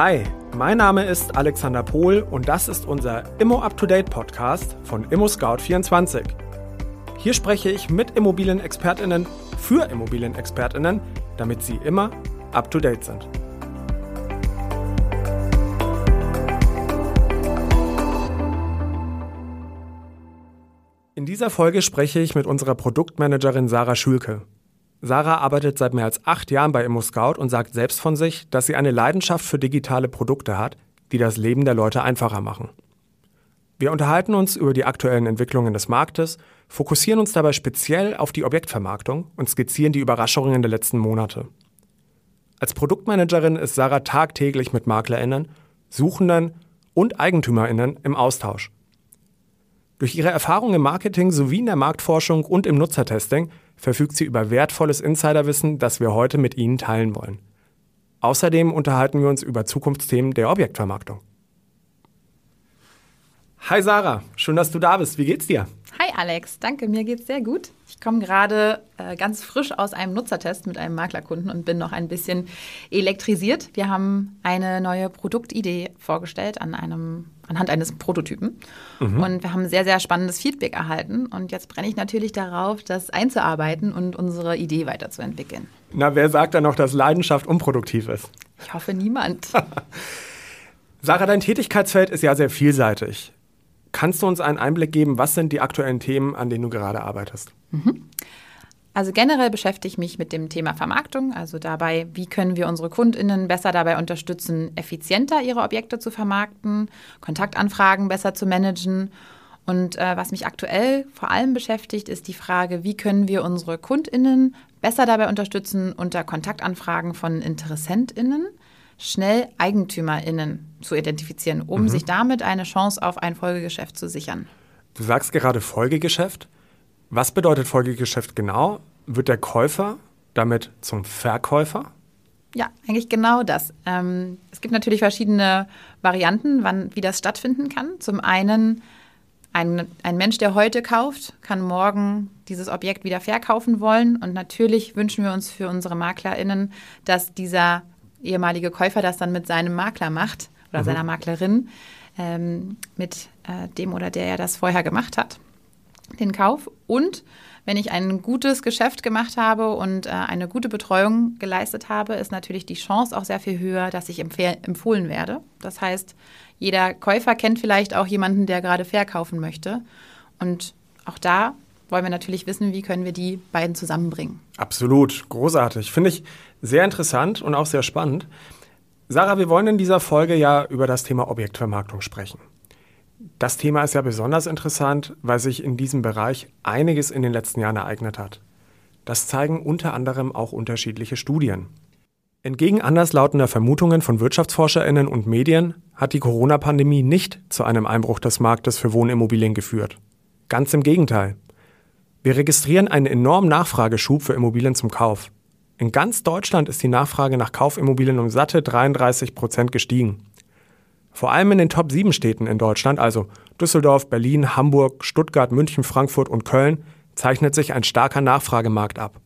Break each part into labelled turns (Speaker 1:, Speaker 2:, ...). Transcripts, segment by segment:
Speaker 1: Hi, mein Name ist Alexander Pohl und das ist unser Immo Up to Date Podcast von Immo Scout 24. Hier spreche ich mit Immobilienexpertinnen für Immobilienexpertinnen, damit sie immer up to date sind. In dieser Folge spreche ich mit unserer Produktmanagerin Sarah Schülke. Sarah arbeitet seit mehr als acht Jahren bei ImmoScout und sagt selbst von sich, dass sie eine Leidenschaft für digitale Produkte hat, die das Leben der Leute einfacher machen. Wir unterhalten uns über die aktuellen Entwicklungen des Marktes, fokussieren uns dabei speziell auf die Objektvermarktung und skizzieren die Überraschungen der letzten Monate. Als Produktmanagerin ist Sarah tagtäglich mit MaklerInnen, Suchenden und EigentümerInnen im Austausch. Durch ihre Erfahrung im Marketing sowie in der Marktforschung und im Nutzertesting verfügt sie über wertvolles Insiderwissen, das wir heute mit Ihnen teilen wollen. Außerdem unterhalten wir uns über Zukunftsthemen der Objektvermarktung. Hi Sarah, schön, dass du da bist. Wie geht's dir?
Speaker 2: Hi Alex, danke, mir geht's sehr gut. Ich komme gerade äh, ganz frisch aus einem Nutzertest mit einem Maklerkunden und bin noch ein bisschen elektrisiert. Wir haben eine neue Produktidee vorgestellt an einem, anhand eines Prototypen mhm. und wir haben sehr, sehr spannendes Feedback erhalten und jetzt brenne ich natürlich darauf, das einzuarbeiten und unsere Idee weiterzuentwickeln.
Speaker 1: Na, wer sagt dann noch, dass Leidenschaft unproduktiv ist?
Speaker 2: Ich hoffe niemand.
Speaker 1: Sarah, dein Tätigkeitsfeld ist ja sehr vielseitig. Kannst du uns einen Einblick geben, was sind die aktuellen Themen, an denen du gerade arbeitest? Mhm.
Speaker 2: Also generell beschäftige ich mich mit dem Thema Vermarktung, also dabei, wie können wir unsere Kundinnen besser dabei unterstützen, effizienter ihre Objekte zu vermarkten, Kontaktanfragen besser zu managen. Und äh, was mich aktuell vor allem beschäftigt, ist die Frage, wie können wir unsere Kundinnen besser dabei unterstützen, unter Kontaktanfragen von Interessentinnen schnell EigentümerInnen zu identifizieren, um mhm. sich damit eine Chance auf ein Folgegeschäft zu sichern.
Speaker 1: Du sagst gerade Folgegeschäft. Was bedeutet Folgegeschäft genau? Wird der Käufer damit zum Verkäufer?
Speaker 2: Ja, eigentlich genau das. Ähm, es gibt natürlich verschiedene Varianten, wann, wie das stattfinden kann. Zum einen, ein, ein Mensch, der heute kauft, kann morgen dieses Objekt wieder verkaufen wollen. Und natürlich wünschen wir uns für unsere MaklerInnen, dass dieser ehemalige Käufer das dann mit seinem Makler macht oder mhm. seiner Maklerin, ähm, mit äh, dem oder der er das vorher gemacht hat, den Kauf. Und wenn ich ein gutes Geschäft gemacht habe und äh, eine gute Betreuung geleistet habe, ist natürlich die Chance auch sehr viel höher, dass ich empfohlen werde. Das heißt, jeder Käufer kennt vielleicht auch jemanden, der gerade verkaufen möchte. Und auch da wollen wir natürlich wissen, wie können wir die beiden zusammenbringen.
Speaker 1: Absolut, großartig. Finde ich sehr interessant und auch sehr spannend. Sarah, wir wollen in dieser Folge ja über das Thema Objektvermarktung sprechen. Das Thema ist ja besonders interessant, weil sich in diesem Bereich einiges in den letzten Jahren ereignet hat. Das zeigen unter anderem auch unterschiedliche Studien. Entgegen anderslautender Vermutungen von Wirtschaftsforscherinnen und Medien hat die Corona-Pandemie nicht zu einem Einbruch des Marktes für Wohnimmobilien geführt. Ganz im Gegenteil. Wir registrieren einen enormen Nachfrageschub für Immobilien zum Kauf. In ganz Deutschland ist die Nachfrage nach Kaufimmobilien um satte 33 Prozent gestiegen. Vor allem in den Top 7 Städten in Deutschland, also Düsseldorf, Berlin, Hamburg, Stuttgart, München, Frankfurt und Köln, zeichnet sich ein starker Nachfragemarkt ab.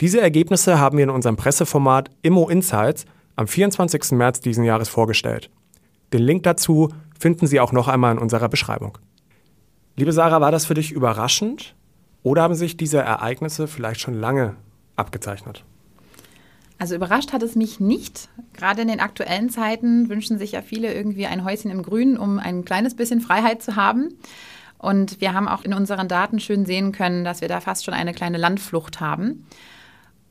Speaker 1: Diese Ergebnisse haben wir in unserem Presseformat Immo Insights am 24. März diesen Jahres vorgestellt. Den Link dazu finden Sie auch noch einmal in unserer Beschreibung. Liebe Sarah, war das für dich überraschend oder haben sich diese Ereignisse vielleicht schon lange abgezeichnet?
Speaker 2: Also überrascht hat es mich nicht. Gerade in den aktuellen Zeiten wünschen sich ja viele irgendwie ein Häuschen im Grün, um ein kleines bisschen Freiheit zu haben. Und wir haben auch in unseren Daten schön sehen können, dass wir da fast schon eine kleine Landflucht haben.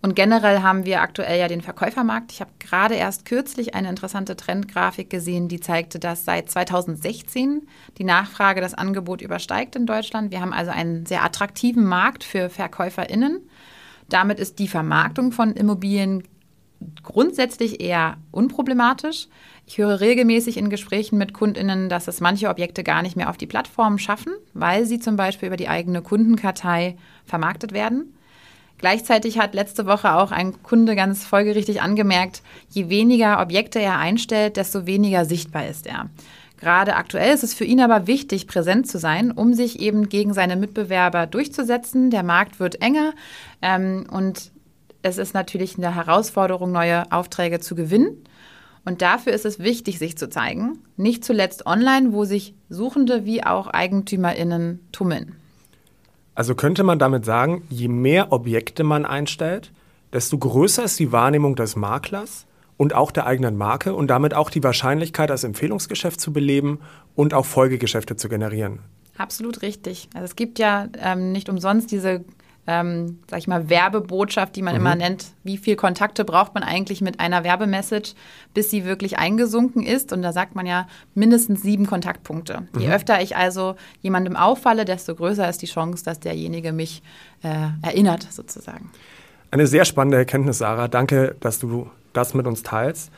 Speaker 2: Und generell haben wir aktuell ja den Verkäufermarkt. Ich habe gerade erst kürzlich eine interessante Trendgrafik gesehen, die zeigte, dass seit 2016 die Nachfrage das Angebot übersteigt in Deutschland. Wir haben also einen sehr attraktiven Markt für VerkäuferInnen. Damit ist die Vermarktung von Immobilien grundsätzlich eher unproblematisch. Ich höre regelmäßig in Gesprächen mit Kundinnen, dass es manche Objekte gar nicht mehr auf die Plattform schaffen, weil sie zum Beispiel über die eigene Kundenkartei vermarktet werden. Gleichzeitig hat letzte Woche auch ein Kunde ganz folgerichtig angemerkt, je weniger Objekte er einstellt, desto weniger sichtbar ist er. Gerade aktuell ist es für ihn aber wichtig, präsent zu sein, um sich eben gegen seine Mitbewerber durchzusetzen. Der Markt wird enger ähm, und es ist natürlich eine Herausforderung, neue Aufträge zu gewinnen. Und dafür ist es wichtig, sich zu zeigen, nicht zuletzt online, wo sich Suchende wie auch Eigentümerinnen tummeln.
Speaker 1: Also könnte man damit sagen, je mehr Objekte man einstellt, desto größer ist die Wahrnehmung des Maklers und auch der eigenen Marke und damit auch die Wahrscheinlichkeit, das Empfehlungsgeschäft zu beleben und auch Folgegeschäfte zu generieren.
Speaker 2: Absolut richtig. Also es gibt ja ähm, nicht umsonst diese, ähm, sag ich mal, Werbebotschaft, die man mhm. immer nennt. Wie viele Kontakte braucht man eigentlich mit einer Werbemessage, bis sie wirklich eingesunken ist? Und da sagt man ja mindestens sieben Kontaktpunkte. Mhm. Je öfter ich also jemandem auffalle, desto größer ist die Chance, dass derjenige mich äh, erinnert, sozusagen.
Speaker 1: Eine sehr spannende Erkenntnis, Sarah. Danke, dass du das mit uns teilst.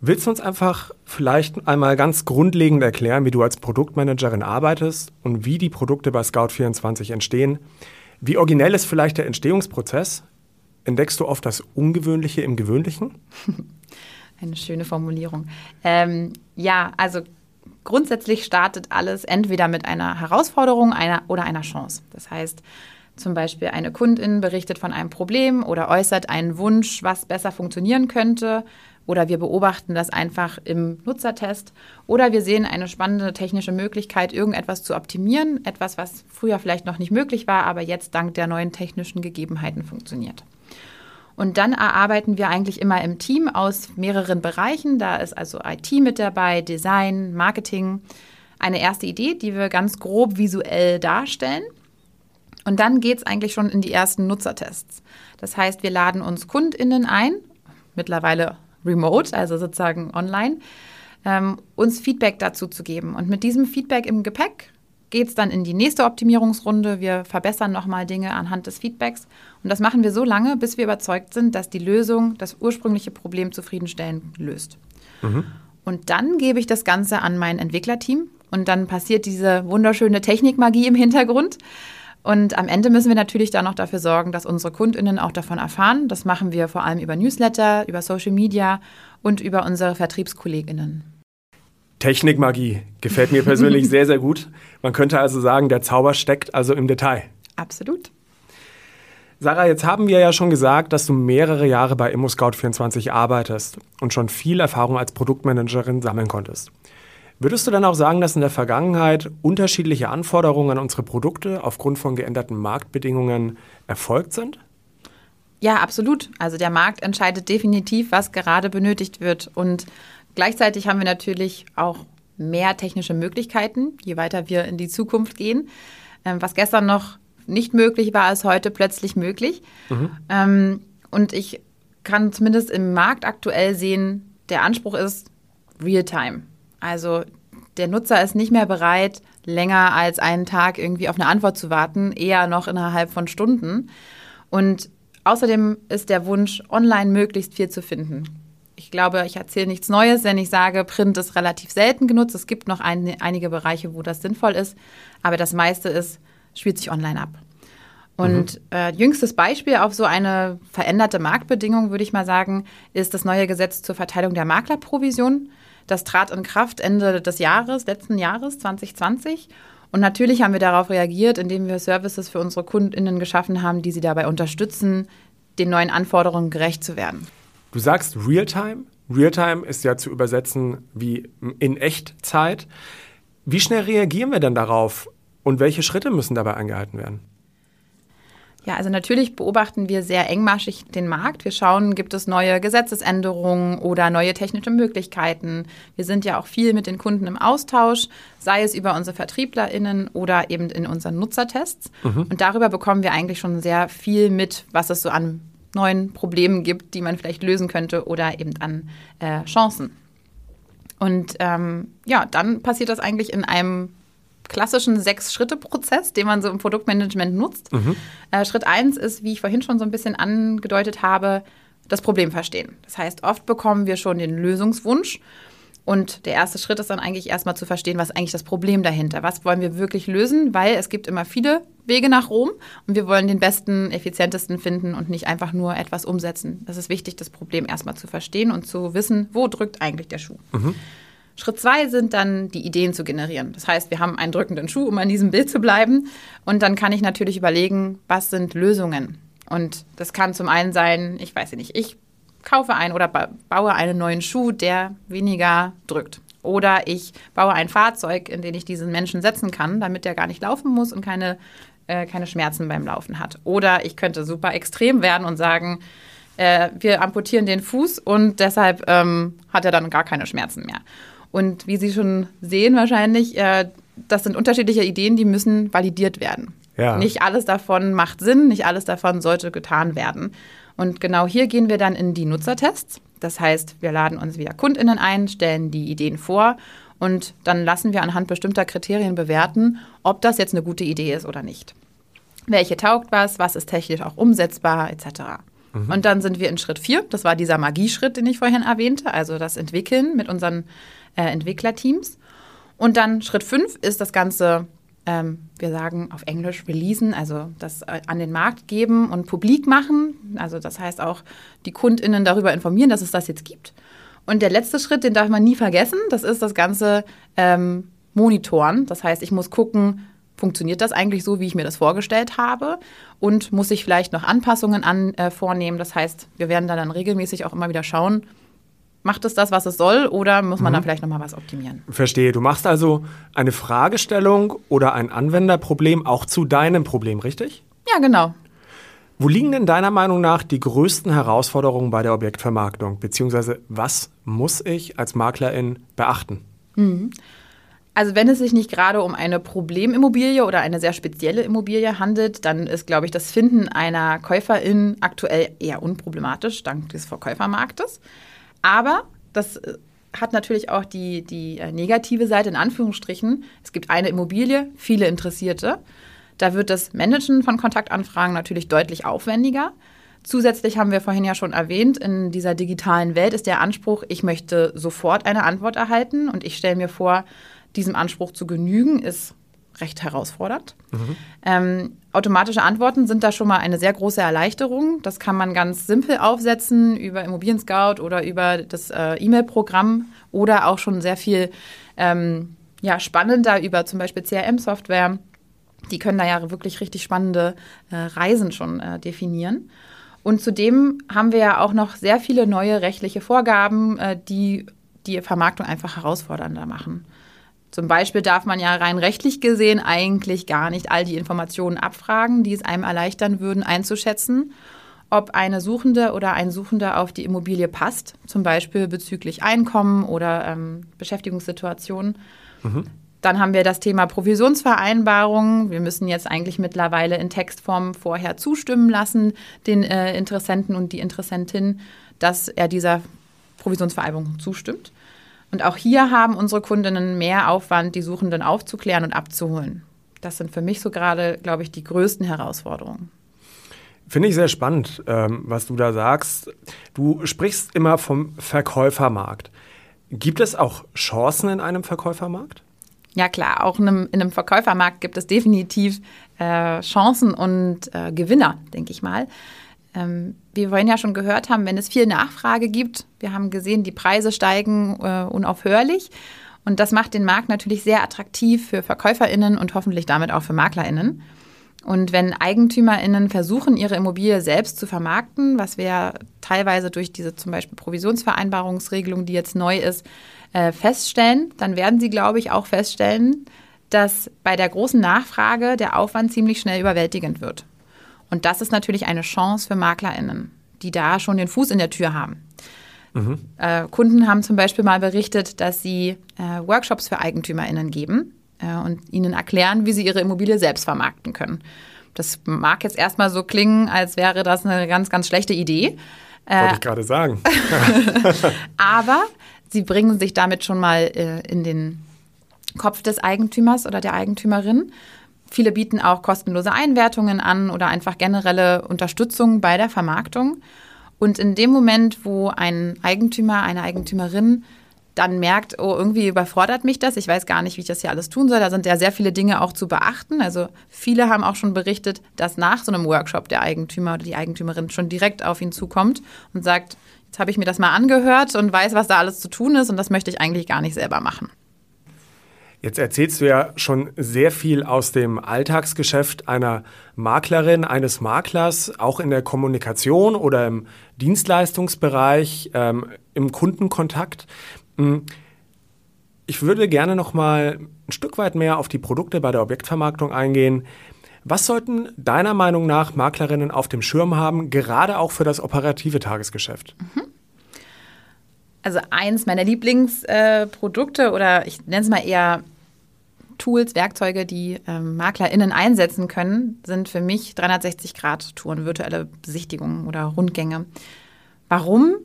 Speaker 1: Willst du uns einfach vielleicht einmal ganz grundlegend erklären, wie du als Produktmanagerin arbeitest und wie die Produkte bei Scout24 entstehen? Wie originell ist vielleicht der Entstehungsprozess? Entdeckst du oft das Ungewöhnliche im Gewöhnlichen?
Speaker 2: Eine schöne Formulierung. Ähm, ja, also grundsätzlich startet alles entweder mit einer Herausforderung einer, oder einer Chance. Das heißt, zum Beispiel eine Kundin berichtet von einem Problem oder äußert einen Wunsch, was besser funktionieren könnte oder wir beobachten das einfach im Nutzertest oder wir sehen eine spannende technische Möglichkeit, irgendetwas zu optimieren, etwas, was früher vielleicht noch nicht möglich war, aber jetzt dank der neuen technischen Gegebenheiten funktioniert. Und dann erarbeiten wir eigentlich immer im Team aus mehreren Bereichen. Da ist also IT mit dabei, Design, Marketing. Eine erste Idee, die wir ganz grob visuell darstellen. Und dann geht es eigentlich schon in die ersten Nutzertests. Das heißt, wir laden uns KundInnen ein, mittlerweile remote, also sozusagen online, ähm, uns Feedback dazu zu geben. Und mit diesem Feedback im Gepäck geht es dann in die nächste Optimierungsrunde. Wir verbessern nochmal Dinge anhand des Feedbacks. Und das machen wir so lange, bis wir überzeugt sind, dass die Lösung das ursprüngliche Problem zufriedenstellend löst. Mhm. Und dann gebe ich das Ganze an mein Entwicklerteam und dann passiert diese wunderschöne Technikmagie im Hintergrund. Und am Ende müssen wir natürlich dann noch dafür sorgen, dass unsere KundInnen auch davon erfahren. Das machen wir vor allem über Newsletter, über Social Media und über unsere VertriebskollegInnen.
Speaker 1: Technikmagie gefällt mir persönlich sehr, sehr gut. Man könnte also sagen, der Zauber steckt also im Detail.
Speaker 2: Absolut.
Speaker 1: Sarah, jetzt haben wir ja schon gesagt, dass du mehrere Jahre bei ImmoScout24 arbeitest und schon viel Erfahrung als Produktmanagerin sammeln konntest. Würdest du dann auch sagen, dass in der Vergangenheit unterschiedliche Anforderungen an unsere Produkte aufgrund von geänderten Marktbedingungen erfolgt sind?
Speaker 2: Ja, absolut. Also der Markt entscheidet definitiv, was gerade benötigt wird. Und gleichzeitig haben wir natürlich auch mehr technische Möglichkeiten, je weiter wir in die Zukunft gehen. Ähm, was gestern noch nicht möglich war, ist heute plötzlich möglich. Mhm. Ähm, und ich kann zumindest im Markt aktuell sehen, der Anspruch ist Real-Time. Also der Nutzer ist nicht mehr bereit, länger als einen Tag irgendwie auf eine Antwort zu warten, eher noch innerhalb von Stunden. Und außerdem ist der Wunsch, online möglichst viel zu finden. Ich glaube, ich erzähle nichts Neues, wenn ich sage, Print ist relativ selten genutzt. Es gibt noch ein, einige Bereiche, wo das sinnvoll ist, aber das meiste ist, spielt sich online ab. Und mhm. äh, jüngstes Beispiel auf so eine veränderte Marktbedingung, würde ich mal sagen, ist das neue Gesetz zur Verteilung der Maklerprovision. Das trat in Kraft Ende des Jahres, letzten Jahres 2020. Und natürlich haben wir darauf reagiert, indem wir Services für unsere KundInnen geschaffen haben, die sie dabei unterstützen, den neuen Anforderungen gerecht zu werden.
Speaker 1: Du sagst Realtime. Realtime ist ja zu übersetzen wie in Echtzeit. Wie schnell reagieren wir denn darauf und welche Schritte müssen dabei eingehalten werden?
Speaker 2: Ja, also natürlich beobachten wir sehr engmaschig den Markt. Wir schauen, gibt es neue Gesetzesänderungen oder neue technische Möglichkeiten. Wir sind ja auch viel mit den Kunden im Austausch, sei es über unsere VertrieblerInnen oder eben in unseren Nutzertests. Mhm. Und darüber bekommen wir eigentlich schon sehr viel mit, was es so an neuen Problemen gibt, die man vielleicht lösen könnte oder eben an äh, Chancen. Und ähm, ja, dann passiert das eigentlich in einem klassischen Sechs-Schritte-Prozess, den man so im Produktmanagement nutzt. Mhm. Äh, Schritt eins ist, wie ich vorhin schon so ein bisschen angedeutet habe, das Problem verstehen. Das heißt, oft bekommen wir schon den Lösungswunsch. Und der erste Schritt ist dann eigentlich erstmal zu verstehen, was eigentlich das Problem dahinter? Was wollen wir wirklich lösen? Weil es gibt immer viele Wege nach Rom und wir wollen den besten, effizientesten finden und nicht einfach nur etwas umsetzen. Das ist wichtig, das Problem erstmal zu verstehen und zu wissen, wo drückt eigentlich der Schuh. Mhm. Schritt zwei sind dann die Ideen zu generieren. Das heißt, wir haben einen drückenden Schuh, um an diesem Bild zu bleiben. Und dann kann ich natürlich überlegen, was sind Lösungen. Und das kann zum einen sein, ich weiß nicht, ich kaufe einen oder baue einen neuen Schuh, der weniger drückt. Oder ich baue ein Fahrzeug, in den ich diesen Menschen setzen kann, damit der gar nicht laufen muss und keine, äh, keine Schmerzen beim Laufen hat. Oder ich könnte super extrem werden und sagen, äh, wir amputieren den Fuß und deshalb ähm, hat er dann gar keine Schmerzen mehr. Und wie Sie schon sehen wahrscheinlich, äh, das sind unterschiedliche Ideen, die müssen validiert werden. Ja. Nicht alles davon macht Sinn, nicht alles davon sollte getan werden. Und genau hier gehen wir dann in die Nutzertests. Das heißt, wir laden uns wieder KundInnen ein, stellen die Ideen vor und dann lassen wir anhand bestimmter Kriterien bewerten, ob das jetzt eine gute Idee ist oder nicht. Welche taugt was, was ist technisch auch umsetzbar, etc. Mhm. Und dann sind wir in Schritt 4, das war dieser Magieschritt, den ich vorhin erwähnte, also das Entwickeln mit unseren äh, Entwicklerteams. Und dann Schritt 5 ist das Ganze ähm, wir sagen auf Englisch releasen, also das äh, an den Markt geben und publik machen. Also das heißt auch die KundInnen darüber informieren, dass es das jetzt gibt. Und der letzte Schritt, den darf man nie vergessen, das ist das Ganze ähm, monitoren. Das heißt, ich muss gucken, funktioniert das eigentlich so, wie ich mir das vorgestellt habe? Und muss ich vielleicht noch Anpassungen an, äh, vornehmen? Das heißt, wir werden dann, dann regelmäßig auch immer wieder schauen, macht es das, was es soll, oder muss man mhm. da vielleicht nochmal was optimieren?
Speaker 1: Verstehe. Du machst also eine Fragestellung oder ein Anwenderproblem auch zu deinem Problem, richtig?
Speaker 2: Ja, genau.
Speaker 1: Wo liegen denn deiner Meinung nach die größten Herausforderungen bei der Objektvermarktung? Beziehungsweise was muss ich als Maklerin beachten?
Speaker 2: Mhm. Also wenn es sich nicht gerade um eine Problemimmobilie oder eine sehr spezielle Immobilie handelt, dann ist, glaube ich, das Finden einer Käuferin aktuell eher unproblematisch dank des Verkäufermarktes. Aber das äh, hat natürlich auch die, die äh, negative Seite in Anführungsstrichen. Es gibt eine Immobilie, viele Interessierte. Da wird das Managen von Kontaktanfragen natürlich deutlich aufwendiger. Zusätzlich haben wir vorhin ja schon erwähnt, in dieser digitalen Welt ist der Anspruch, ich möchte sofort eine Antwort erhalten und ich stelle mir vor, diesem Anspruch zu genügen, ist recht herausfordernd. Mhm. Ähm, automatische Antworten sind da schon mal eine sehr große Erleichterung. Das kann man ganz simpel aufsetzen über Immobilien Scout oder über das äh, E-Mail-Programm oder auch schon sehr viel ähm, ja, spannender über zum Beispiel CRM-Software. Die können da ja wirklich richtig spannende äh, Reisen schon äh, definieren. Und zudem haben wir ja auch noch sehr viele neue rechtliche Vorgaben, äh, die die Vermarktung einfach herausfordernder machen. Zum Beispiel darf man ja rein rechtlich gesehen eigentlich gar nicht all die Informationen abfragen, die es einem erleichtern würden, einzuschätzen, ob eine Suchende oder ein Suchender auf die Immobilie passt, zum Beispiel bezüglich Einkommen oder ähm, Beschäftigungssituation. Mhm. Dann haben wir das Thema Provisionsvereinbarung. Wir müssen jetzt eigentlich mittlerweile in Textform vorher zustimmen lassen, den äh, Interessenten und die Interessentin, dass er dieser Provisionsvereinbarung zustimmt. Und auch hier haben unsere Kundinnen mehr Aufwand, die Suchenden aufzuklären und abzuholen. Das sind für mich so gerade, glaube ich, die größten Herausforderungen.
Speaker 1: Finde ich sehr spannend, ähm, was du da sagst. Du sprichst immer vom Verkäufermarkt. Gibt es auch Chancen in einem Verkäufermarkt?
Speaker 2: Ja klar, auch in einem, in einem Verkäufermarkt gibt es definitiv äh, Chancen und äh, Gewinner, denke ich mal. Ähm, wir vorhin ja schon gehört haben, wenn es viel Nachfrage gibt, wir haben gesehen, die Preise steigen äh, unaufhörlich. Und das macht den Markt natürlich sehr attraktiv für VerkäuferInnen und hoffentlich damit auch für MaklerInnen. Und wenn EigentümerInnen versuchen, ihre Immobilie selbst zu vermarkten, was wir teilweise durch diese zum Beispiel Provisionsvereinbarungsregelung, die jetzt neu ist, äh, feststellen, dann werden sie, glaube ich, auch feststellen, dass bei der großen Nachfrage der Aufwand ziemlich schnell überwältigend wird. Und das ist natürlich eine Chance für MaklerInnen, die da schon den Fuß in der Tür haben. Mhm. Äh, Kunden haben zum Beispiel mal berichtet, dass sie äh, Workshops für EigentümerInnen geben äh, und ihnen erklären, wie sie ihre Immobilie selbst vermarkten können. Das mag jetzt erstmal so klingen, als wäre das eine ganz, ganz schlechte Idee.
Speaker 1: Wollte ich äh, gerade sagen.
Speaker 2: Aber sie bringen sich damit schon mal äh, in den Kopf des Eigentümers oder der Eigentümerin Viele bieten auch kostenlose Einwertungen an oder einfach generelle Unterstützung bei der Vermarktung. Und in dem Moment, wo ein Eigentümer, eine Eigentümerin dann merkt, oh, irgendwie überfordert mich das, ich weiß gar nicht, wie ich das hier alles tun soll, da sind ja sehr viele Dinge auch zu beachten. Also viele haben auch schon berichtet, dass nach so einem Workshop der Eigentümer oder die Eigentümerin schon direkt auf ihn zukommt und sagt, jetzt habe ich mir das mal angehört und weiß, was da alles zu tun ist und das möchte ich eigentlich gar nicht selber machen.
Speaker 1: Jetzt erzählst du ja schon sehr viel aus dem Alltagsgeschäft einer Maklerin, eines Maklers, auch in der Kommunikation oder im Dienstleistungsbereich, ähm, im Kundenkontakt. Hm. Ich würde gerne noch mal ein Stück weit mehr auf die Produkte bei der Objektvermarktung eingehen. Was sollten deiner Meinung nach Maklerinnen auf dem Schirm haben, gerade auch für das operative Tagesgeschäft?
Speaker 2: Mhm. Also eins meiner Lieblingsprodukte äh, oder ich nenne es mal eher Tools, Werkzeuge, die ähm, MaklerInnen einsetzen können, sind für mich 360-Grad-Touren, virtuelle Besichtigungen oder Rundgänge. Warum?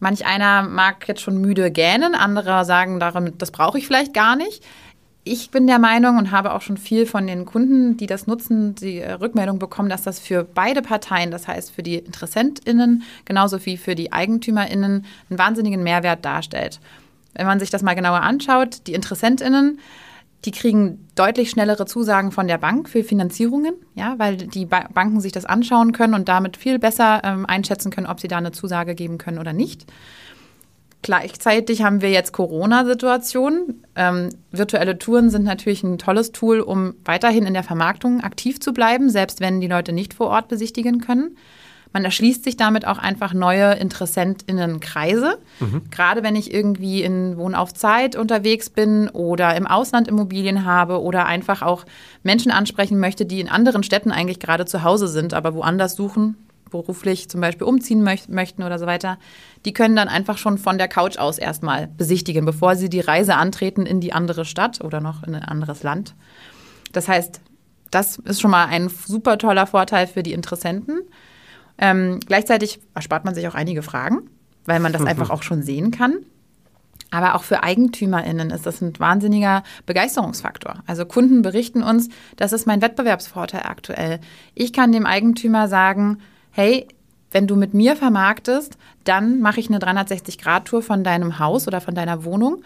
Speaker 2: Manch einer mag jetzt schon müde gähnen, andere sagen, das brauche ich vielleicht gar nicht. Ich bin der Meinung und habe auch schon viel von den Kunden, die das nutzen, die äh, Rückmeldung bekommen, dass das für beide Parteien, das heißt für die InteressentInnen genauso wie für die EigentümerInnen, einen wahnsinnigen Mehrwert darstellt. Wenn man sich das mal genauer anschaut, die InteressentInnen die kriegen deutlich schnellere Zusagen von der Bank für Finanzierungen, ja, weil die ba Banken sich das anschauen können und damit viel besser ähm, einschätzen können, ob sie da eine Zusage geben können oder nicht. Gleichzeitig haben wir jetzt Corona-Situation. Ähm, virtuelle Touren sind natürlich ein tolles Tool, um weiterhin in der Vermarktung aktiv zu bleiben, selbst wenn die Leute nicht vor Ort besichtigen können. Man erschließt sich damit auch einfach neue InteressentInnenkreise. Mhm. Gerade wenn ich irgendwie in Wohn auf Zeit unterwegs bin oder im Ausland Immobilien habe oder einfach auch Menschen ansprechen möchte, die in anderen Städten eigentlich gerade zu Hause sind, aber woanders suchen, beruflich zum Beispiel umziehen möcht möchten oder so weiter, die können dann einfach schon von der Couch aus erstmal besichtigen, bevor sie die Reise antreten in die andere Stadt oder noch in ein anderes Land. Das heißt, das ist schon mal ein super toller Vorteil für die Interessenten. Ähm, gleichzeitig erspart man sich auch einige Fragen, weil man das mhm. einfach auch schon sehen kann. Aber auch für EigentümerInnen ist das ein wahnsinniger Begeisterungsfaktor. Also Kunden berichten uns, das ist mein Wettbewerbsvorteil aktuell. Ich kann dem Eigentümer sagen, hey, wenn du mit mir vermarktest, dann mache ich eine 360-Grad-Tour von deinem Haus oder von deiner Wohnung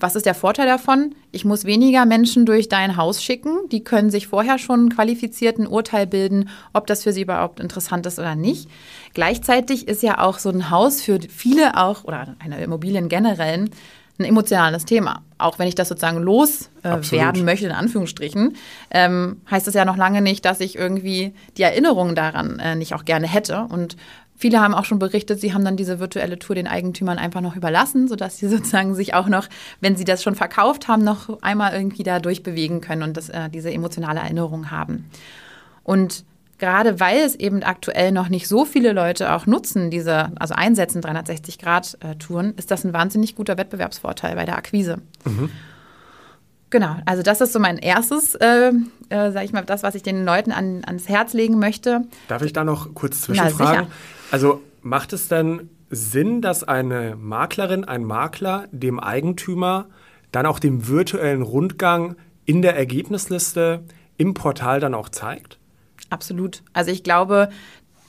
Speaker 2: was ist der Vorteil davon? Ich muss weniger Menschen durch dein Haus schicken. Die können sich vorher schon qualifizierten Urteil bilden, ob das für sie überhaupt interessant ist oder nicht. Gleichzeitig ist ja auch so ein Haus für viele auch oder eine Immobilien generell ein emotionales Thema. Auch wenn ich das sozusagen loswerden äh, möchte, in Anführungsstrichen, ähm, heißt das ja noch lange nicht, dass ich irgendwie die Erinnerungen daran äh, nicht auch gerne hätte. Und Viele haben auch schon berichtet, sie haben dann diese virtuelle Tour den Eigentümern einfach noch überlassen, sodass sie sozusagen sich auch noch, wenn sie das schon verkauft haben, noch einmal irgendwie da durchbewegen können und das, äh, diese emotionale Erinnerung haben. Und gerade weil es eben aktuell noch nicht so viele Leute auch nutzen, diese, also einsetzen 360-Grad-Touren, ist das ein wahnsinnig guter Wettbewerbsvorteil bei der Akquise. Mhm. Genau, also das ist so mein erstes, äh, äh, sage ich mal, das, was ich den Leuten an, ans Herz legen möchte.
Speaker 1: Darf ich da noch kurz zwischenfragen? Ja, also macht es denn Sinn, dass eine Maklerin, ein Makler dem Eigentümer dann auch den virtuellen Rundgang in der Ergebnisliste im Portal dann auch zeigt?
Speaker 2: Absolut. Also ich glaube,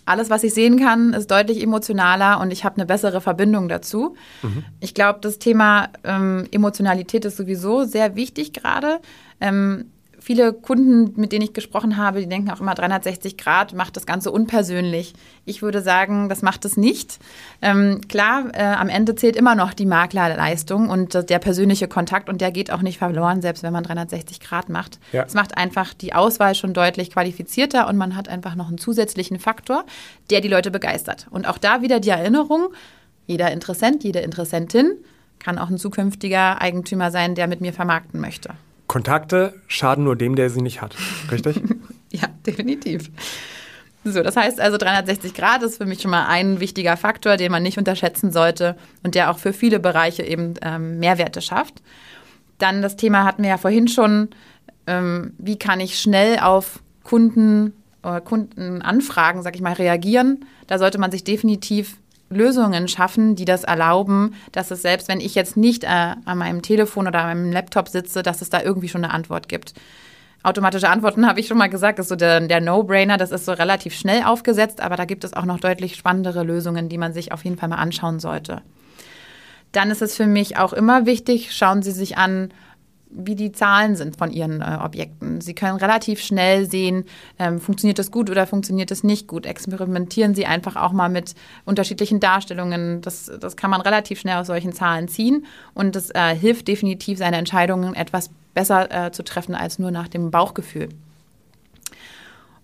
Speaker 2: alles, was ich sehen kann, ist deutlich emotionaler und ich habe eine bessere Verbindung dazu. Mhm. Ich glaube, das Thema ähm, Emotionalität ist sowieso sehr wichtig gerade. Ähm, viele Kunden, mit denen ich gesprochen habe, die denken auch immer 360 Grad macht das Ganze unpersönlich. Ich würde sagen, das macht es nicht. Ähm, klar, äh, am Ende zählt immer noch die Maklerleistung und äh, der persönliche Kontakt und der geht auch nicht verloren, selbst wenn man 360 Grad macht. Es ja. macht einfach die Auswahl schon deutlich qualifizierter und man hat einfach noch einen zusätzlichen Faktor, der die Leute begeistert. Und auch da wieder die Erinnerung, jeder Interessent, jede Interessentin kann auch ein zukünftiger Eigentümer sein, der mit mir vermarkten möchte.
Speaker 1: Kontakte schaden nur dem, der sie nicht hat. Richtig?
Speaker 2: ja, definitiv. So, das heißt also 360 Grad ist für mich schon mal ein wichtiger Faktor, den man nicht unterschätzen sollte und der auch für viele Bereiche eben ähm, Mehrwerte schafft. Dann das Thema hatten wir ja vorhin schon, ähm, wie kann ich schnell auf Kunden, äh, Kundenanfragen, sag ich mal, reagieren. Da sollte man sich definitiv Lösungen schaffen, die das erlauben, dass es selbst, wenn ich jetzt nicht äh, an meinem Telefon oder an meinem Laptop sitze, dass es da irgendwie schon eine Antwort gibt. Automatische Antworten habe ich schon mal gesagt, ist so der, der No-Brainer, das ist so relativ schnell aufgesetzt, aber da gibt es auch noch deutlich spannendere Lösungen, die man sich auf jeden Fall mal anschauen sollte. Dann ist es für mich auch immer wichtig, schauen Sie sich an, wie die Zahlen sind von ihren äh, Objekten. Sie können relativ schnell sehen, ähm, funktioniert das gut oder funktioniert das nicht gut. Experimentieren Sie einfach auch mal mit unterschiedlichen Darstellungen. Das, das kann man relativ schnell aus solchen Zahlen ziehen und das äh, hilft definitiv, seine Entscheidungen etwas besser äh, zu treffen als nur nach dem Bauchgefühl.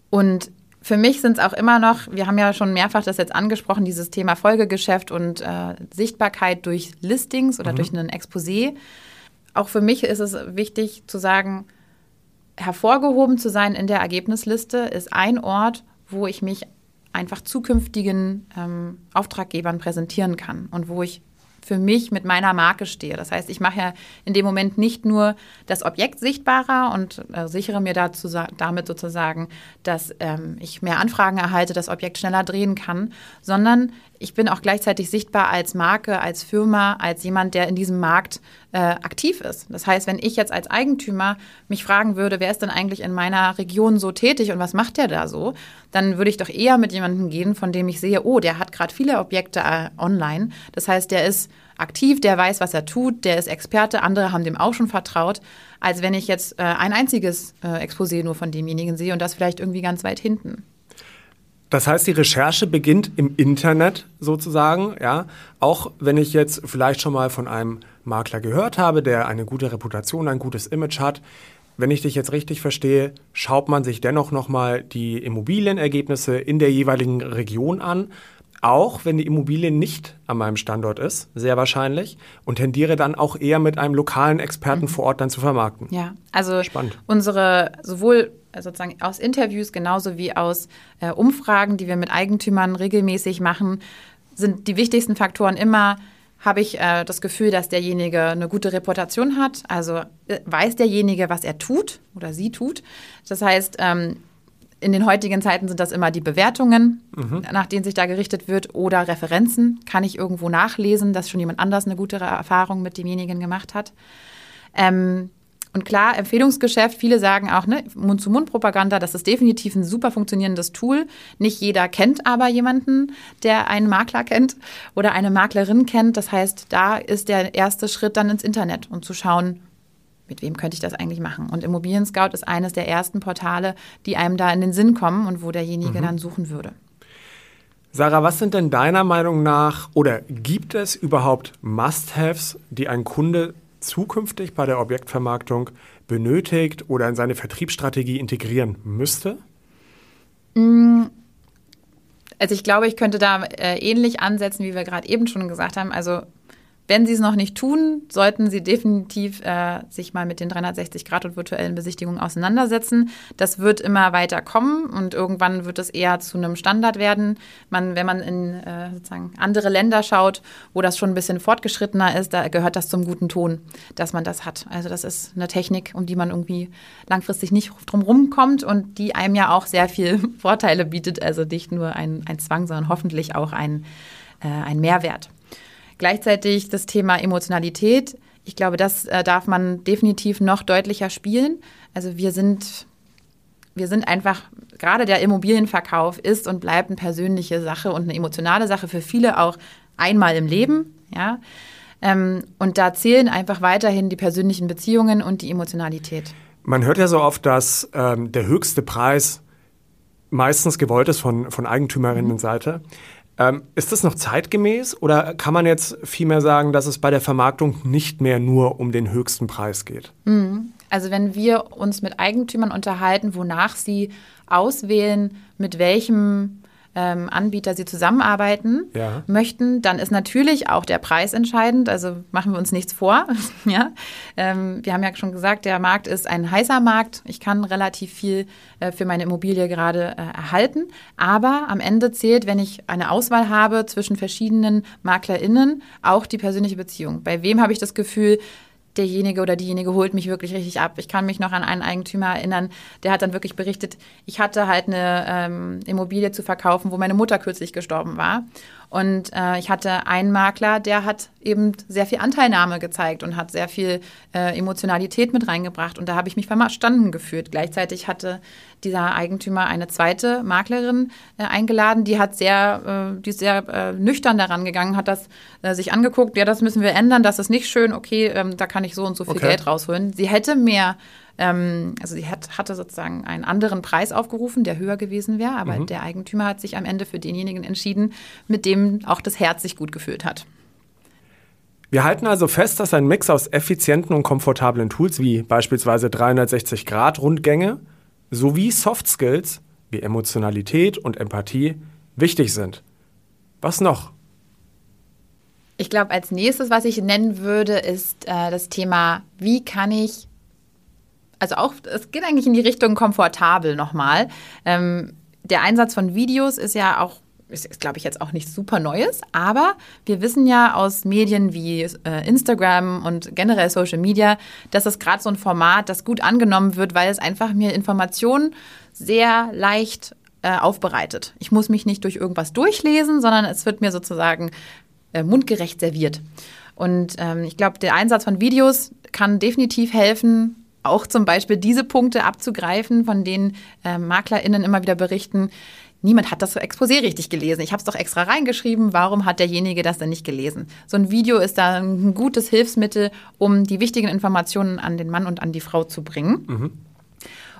Speaker 2: Und für mich sind es auch immer noch, wir haben ja schon mehrfach das jetzt angesprochen, dieses Thema Folgegeschäft und äh, Sichtbarkeit durch Listings oder mhm. durch ein Exposé. Auch für mich ist es wichtig zu sagen, hervorgehoben zu sein in der Ergebnisliste ist ein Ort, wo ich mich einfach zukünftigen ähm, Auftraggebern präsentieren kann und wo ich für mich mit meiner Marke stehe. Das heißt, ich mache ja in dem Moment nicht nur das Objekt sichtbarer und äh, sichere mir dazu, damit sozusagen, dass ähm, ich mehr Anfragen erhalte, das Objekt schneller drehen kann, sondern ich bin auch gleichzeitig sichtbar als Marke, als Firma, als jemand, der in diesem Markt äh, aktiv ist. Das heißt, wenn ich jetzt als Eigentümer mich fragen würde, wer ist denn eigentlich in meiner Region so tätig und was macht der da so, dann würde ich doch eher mit jemandem gehen, von dem ich sehe, oh, der hat gerade viele Objekte äh, online. Das heißt, der ist aktiv, der weiß, was er tut, der ist Experte, andere haben dem auch schon vertraut, als wenn ich jetzt äh, ein einziges äh, Exposé nur von demjenigen sehe und das vielleicht irgendwie ganz weit hinten.
Speaker 1: Das heißt, die Recherche beginnt im Internet sozusagen, ja. Auch wenn ich jetzt vielleicht schon mal von einem Makler gehört habe, der eine gute Reputation, ein gutes Image hat. Wenn ich dich jetzt richtig verstehe, schaut man sich dennoch nochmal die Immobilienergebnisse in der jeweiligen Region an, auch wenn die Immobilie nicht an meinem Standort ist, sehr wahrscheinlich, und tendiere dann auch eher mit einem lokalen Experten mhm. vor Ort dann zu vermarkten.
Speaker 2: Ja, also Spannend. unsere sowohl sozusagen aus Interviews genauso wie aus äh, Umfragen, die wir mit Eigentümern regelmäßig machen, sind die wichtigsten Faktoren immer, habe ich äh, das Gefühl, dass derjenige eine gute Reputation hat. Also äh, weiß derjenige, was er tut oder sie tut. Das heißt, ähm, in den heutigen Zeiten sind das immer die Bewertungen, mhm. nach denen sich da gerichtet wird, oder Referenzen. Kann ich irgendwo nachlesen, dass schon jemand anders eine gute Erfahrung mit demjenigen gemacht hat. Ähm, und klar, Empfehlungsgeschäft, viele sagen auch, ne, Mund-zu-Mund-Propaganda, das ist definitiv ein super funktionierendes Tool. Nicht jeder kennt aber jemanden, der einen Makler kennt oder eine Maklerin kennt. Das heißt, da ist der erste Schritt dann ins Internet und zu schauen, mit wem könnte ich das eigentlich machen? Und Immobilien Scout ist eines der ersten Portale, die einem da in den Sinn kommen und wo derjenige mhm. dann suchen würde.
Speaker 1: Sarah, was sind denn deiner Meinung nach oder gibt es überhaupt Must-Haves, die ein Kunde zukünftig bei der Objektvermarktung benötigt oder in seine Vertriebsstrategie integrieren müsste?
Speaker 2: Mm, also ich glaube, ich könnte da äh, ähnlich ansetzen, wie wir gerade eben schon gesagt haben. Also wenn Sie es noch nicht tun, sollten Sie definitiv äh, sich mal mit den 360 Grad und virtuellen Besichtigungen auseinandersetzen. Das wird immer weiter kommen und irgendwann wird es eher zu einem Standard werden. Man, wenn man in äh, sozusagen andere Länder schaut, wo das schon ein bisschen fortgeschrittener ist, da gehört das zum guten Ton, dass man das hat. Also das ist eine Technik, um die man irgendwie langfristig nicht drum kommt und die einem ja auch sehr viel Vorteile bietet. Also nicht nur ein, ein Zwang, sondern hoffentlich auch ein, äh, ein Mehrwert. Gleichzeitig das Thema Emotionalität. Ich glaube, das äh, darf man definitiv noch deutlicher spielen. Also wir sind, wir sind einfach, gerade der Immobilienverkauf ist und bleibt eine persönliche Sache und eine emotionale Sache für viele auch einmal im Leben. Ja. Ähm, und da zählen einfach weiterhin die persönlichen Beziehungen und die Emotionalität.
Speaker 1: Man hört ja so oft, dass ähm, der höchste Preis meistens gewollt ist von, von Eigentümerinnenseite. Mhm. Ähm, ist das noch zeitgemäß oder kann man jetzt vielmehr sagen, dass es bei der Vermarktung nicht mehr nur um den höchsten Preis geht?
Speaker 2: Mhm. Also wenn wir uns mit Eigentümern unterhalten, wonach sie auswählen, mit welchem ähm, Anbieter sie zusammenarbeiten ja. möchten, dann ist natürlich auch der Preis entscheidend. Also machen wir uns nichts vor. ja? Ähm, wir haben ja schon gesagt, der Markt ist ein heißer Markt. Ich kann relativ viel äh, für meine Immobilie gerade äh, erhalten. Aber am Ende zählt, wenn ich eine Auswahl habe zwischen verschiedenen MaklerInnen, auch die persönliche Beziehung. Bei wem habe ich das Gefühl, derjenige oder diejenige holt mich wirklich richtig ab. Ich kann mich noch an einen Eigentümer erinnern, der hat dann wirklich berichtet, ich hatte halt eine ähm, Immobilie zu verkaufen, wo meine Mutter kürzlich gestorben war. Und äh, ich hatte einen Makler, der hat eben sehr viel Anteilnahme gezeigt und hat sehr viel äh, Emotionalität mit reingebracht. Und da habe ich mich verstanden gefühlt. Gleichzeitig hatte dieser Eigentümer eine zweite Maklerin äh, eingeladen, die hat sehr, äh, die ist sehr äh, nüchtern daran gegangen, hat das äh, sich angeguckt, ja, das müssen wir ändern, das ist nicht schön, okay, ähm, da kann ich so und so viel okay. Geld rausholen. Sie hätte mehr ähm, also sie hat, hatte sozusagen einen anderen Preis aufgerufen, der höher gewesen wäre, aber mhm. der Eigentümer hat sich am Ende für denjenigen entschieden, mit dem auch das Herz sich gut gefühlt hat.
Speaker 1: Wir halten also fest, dass ein Mix aus effizienten und komfortablen Tools wie beispielsweise 360-Grad-Rundgänge sowie Soft Skills wie Emotionalität und Empathie wichtig sind. Was noch?
Speaker 2: Ich glaube, als nächstes, was ich nennen würde, ist äh, das Thema, wie kann ich, also auch, es geht eigentlich in die Richtung komfortabel nochmal. Ähm, der Einsatz von Videos ist ja auch ist, glaube ich, jetzt auch nichts super Neues, aber wir wissen ja aus Medien wie äh, Instagram und generell Social Media, dass das gerade so ein Format, das gut angenommen wird, weil es einfach mir Informationen sehr leicht äh, aufbereitet. Ich muss mich nicht durch irgendwas durchlesen, sondern es wird mir sozusagen äh, mundgerecht serviert. Und ähm, ich glaube, der Einsatz von Videos kann definitiv helfen, auch zum Beispiel diese Punkte abzugreifen, von denen äh, MaklerInnen immer wieder berichten, niemand hat das Exposé richtig gelesen. Ich habe es doch extra reingeschrieben. Warum hat derjenige das denn nicht gelesen? So ein Video ist da ein gutes Hilfsmittel, um die wichtigen Informationen an den Mann und an die Frau zu bringen. Mhm.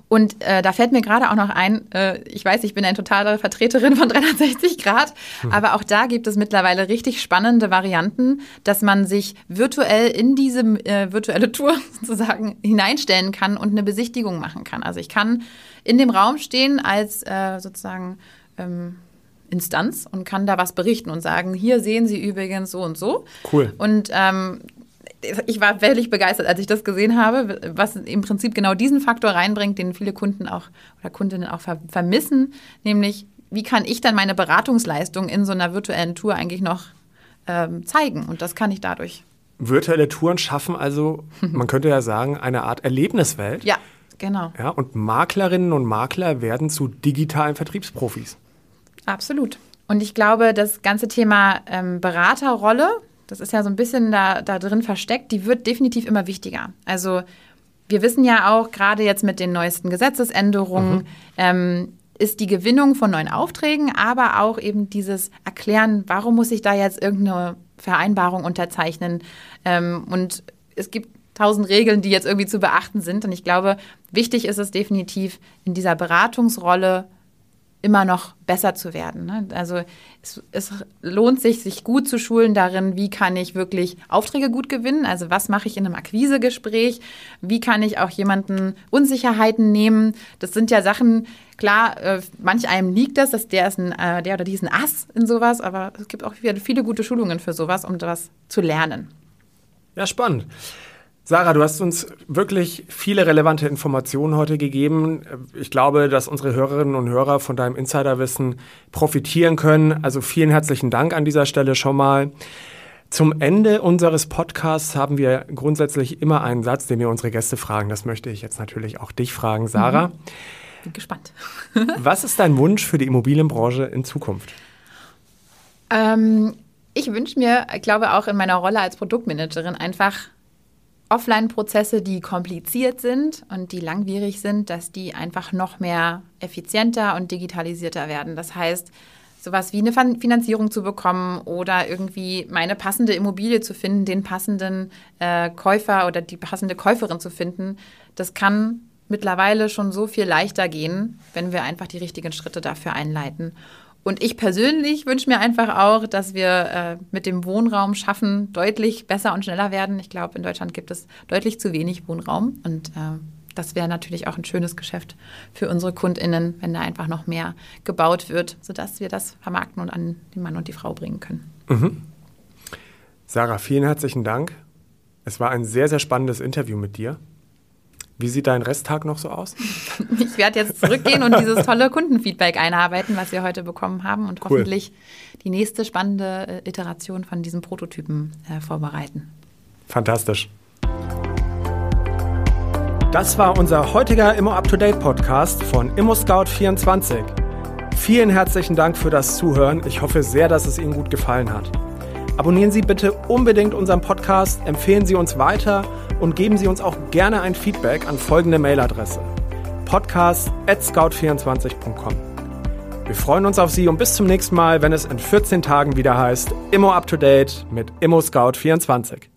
Speaker 2: Und äh, da fällt mir gerade auch noch ein, äh, ich weiß, ich bin eine totale Vertreterin von 360 Grad, mhm. aber auch da gibt es mittlerweile richtig spannende Varianten, dass man sich virtuell in diese äh, virtuelle Tour sozusagen hineinstellen kann und eine Besichtigung machen kann. Also ich kann in dem Raum stehen als äh, sozusagen ähm, Instanz und kann da was berichten und sagen, hier sehen Sie übrigens so und so.
Speaker 1: Cool.
Speaker 2: Und ähm, ich war völlig begeistert, als ich das gesehen habe, was im Prinzip genau diesen Faktor reinbringt, den viele Kunden auch oder Kundinnen auch ver vermissen, nämlich wie kann ich dann meine Beratungsleistung in so einer virtuellen Tour eigentlich noch ähm, zeigen? Und das kann ich dadurch.
Speaker 1: Virtuelle Touren schaffen also, man könnte ja sagen, eine Art Erlebniswelt.
Speaker 2: Ja, genau.
Speaker 1: Ja, und Maklerinnen und Makler werden zu digitalen Vertriebsprofis.
Speaker 2: Absolut. Und ich glaube, das ganze Thema ähm, Beraterrolle, das ist ja so ein bisschen da, da drin versteckt, die wird definitiv immer wichtiger. Also wir wissen ja auch, gerade jetzt mit den neuesten Gesetzesänderungen, mhm. ähm, ist die Gewinnung von neuen Aufträgen, aber auch eben dieses Erklären, warum muss ich da jetzt irgendeine Vereinbarung unterzeichnen. Ähm, und es gibt tausend Regeln, die jetzt irgendwie zu beachten sind. Und ich glaube, wichtig ist es definitiv in dieser Beratungsrolle immer noch besser zu werden. Ne? Also es, es, lohnt sich, sich gut zu schulen darin, wie kann ich wirklich Aufträge gut gewinnen. Also was mache ich in einem Akquisegespräch? Wie kann ich auch jemanden Unsicherheiten nehmen? Das sind ja Sachen, klar, äh, manch einem liegt das, dass der ist ein, äh, der oder die ist ein Ass in sowas, aber es gibt auch viele, viele gute Schulungen für sowas, um das zu lernen.
Speaker 1: Ja, spannend. Sarah, du hast uns wirklich viele relevante Informationen heute gegeben. Ich glaube, dass unsere Hörerinnen und Hörer von deinem Insiderwissen profitieren können. Also vielen herzlichen Dank an dieser Stelle schon mal. Zum Ende unseres Podcasts haben wir grundsätzlich immer einen Satz, den wir unsere Gäste fragen. Das möchte ich jetzt natürlich auch dich fragen, Sarah. Mhm.
Speaker 2: Bin gespannt.
Speaker 1: Was ist dein Wunsch für die Immobilienbranche in Zukunft?
Speaker 2: Ähm, ich wünsche mir, ich glaube auch in meiner Rolle als Produktmanagerin einfach Offline-Prozesse, die kompliziert sind und die langwierig sind, dass die einfach noch mehr effizienter und digitalisierter werden. Das heißt, sowas wie eine Finanzierung zu bekommen oder irgendwie meine passende Immobilie zu finden, den passenden äh, Käufer oder die passende Käuferin zu finden, das kann mittlerweile schon so viel leichter gehen, wenn wir einfach die richtigen Schritte dafür einleiten. Und ich persönlich wünsche mir einfach auch, dass wir äh, mit dem Wohnraum schaffen, deutlich besser und schneller werden. Ich glaube, in Deutschland gibt es deutlich zu wenig Wohnraum und äh, das wäre natürlich auch ein schönes Geschäft für unsere KundInnen, wenn da einfach noch mehr gebaut wird, sodass wir das vermarkten und an den Mann und die Frau bringen können. Mhm.
Speaker 1: Sarah, vielen herzlichen Dank. Es war ein sehr, sehr spannendes Interview mit dir. Wie sieht dein Resttag noch so aus?
Speaker 2: Ich werde jetzt zurückgehen und dieses tolle Kundenfeedback einarbeiten, was wir heute bekommen haben und cool. hoffentlich die nächste spannende äh, Iteration von diesem Prototypen äh, vorbereiten.
Speaker 1: Fantastisch. Das war unser heutiger Immo Up to Date Podcast von Immo Scout 24. Vielen herzlichen Dank für das Zuhören. Ich hoffe sehr, dass es Ihnen gut gefallen hat. Abonnieren Sie bitte unbedingt unseren Podcast, empfehlen Sie uns weiter und geben Sie uns auch gerne ein Feedback an folgende Mailadresse: podcast@scout24.com. Wir freuen uns auf Sie und bis zum nächsten Mal, wenn es in 14 Tagen wieder heißt Immo Up to Date mit Immo Scout 24.